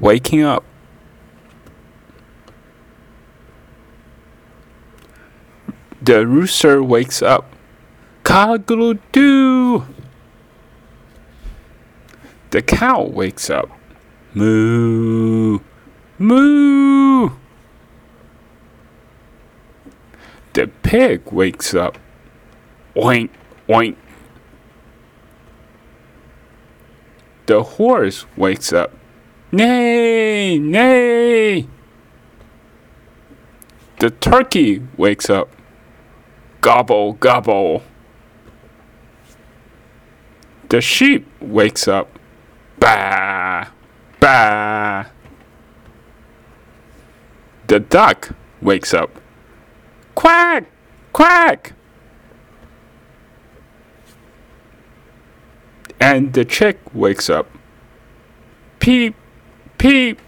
waking up. The rooster wakes up. Cockle doo. The cow wakes up. Moo. Moo. The pig wakes up. Oink, oink. The horse wakes up. Neigh, nay. The turkey wakes up. Gobble, gobble. The sheep wakes up. Bah, bah. The duck wakes up. Quack, quack. And the chick wakes up. Peep, Peep.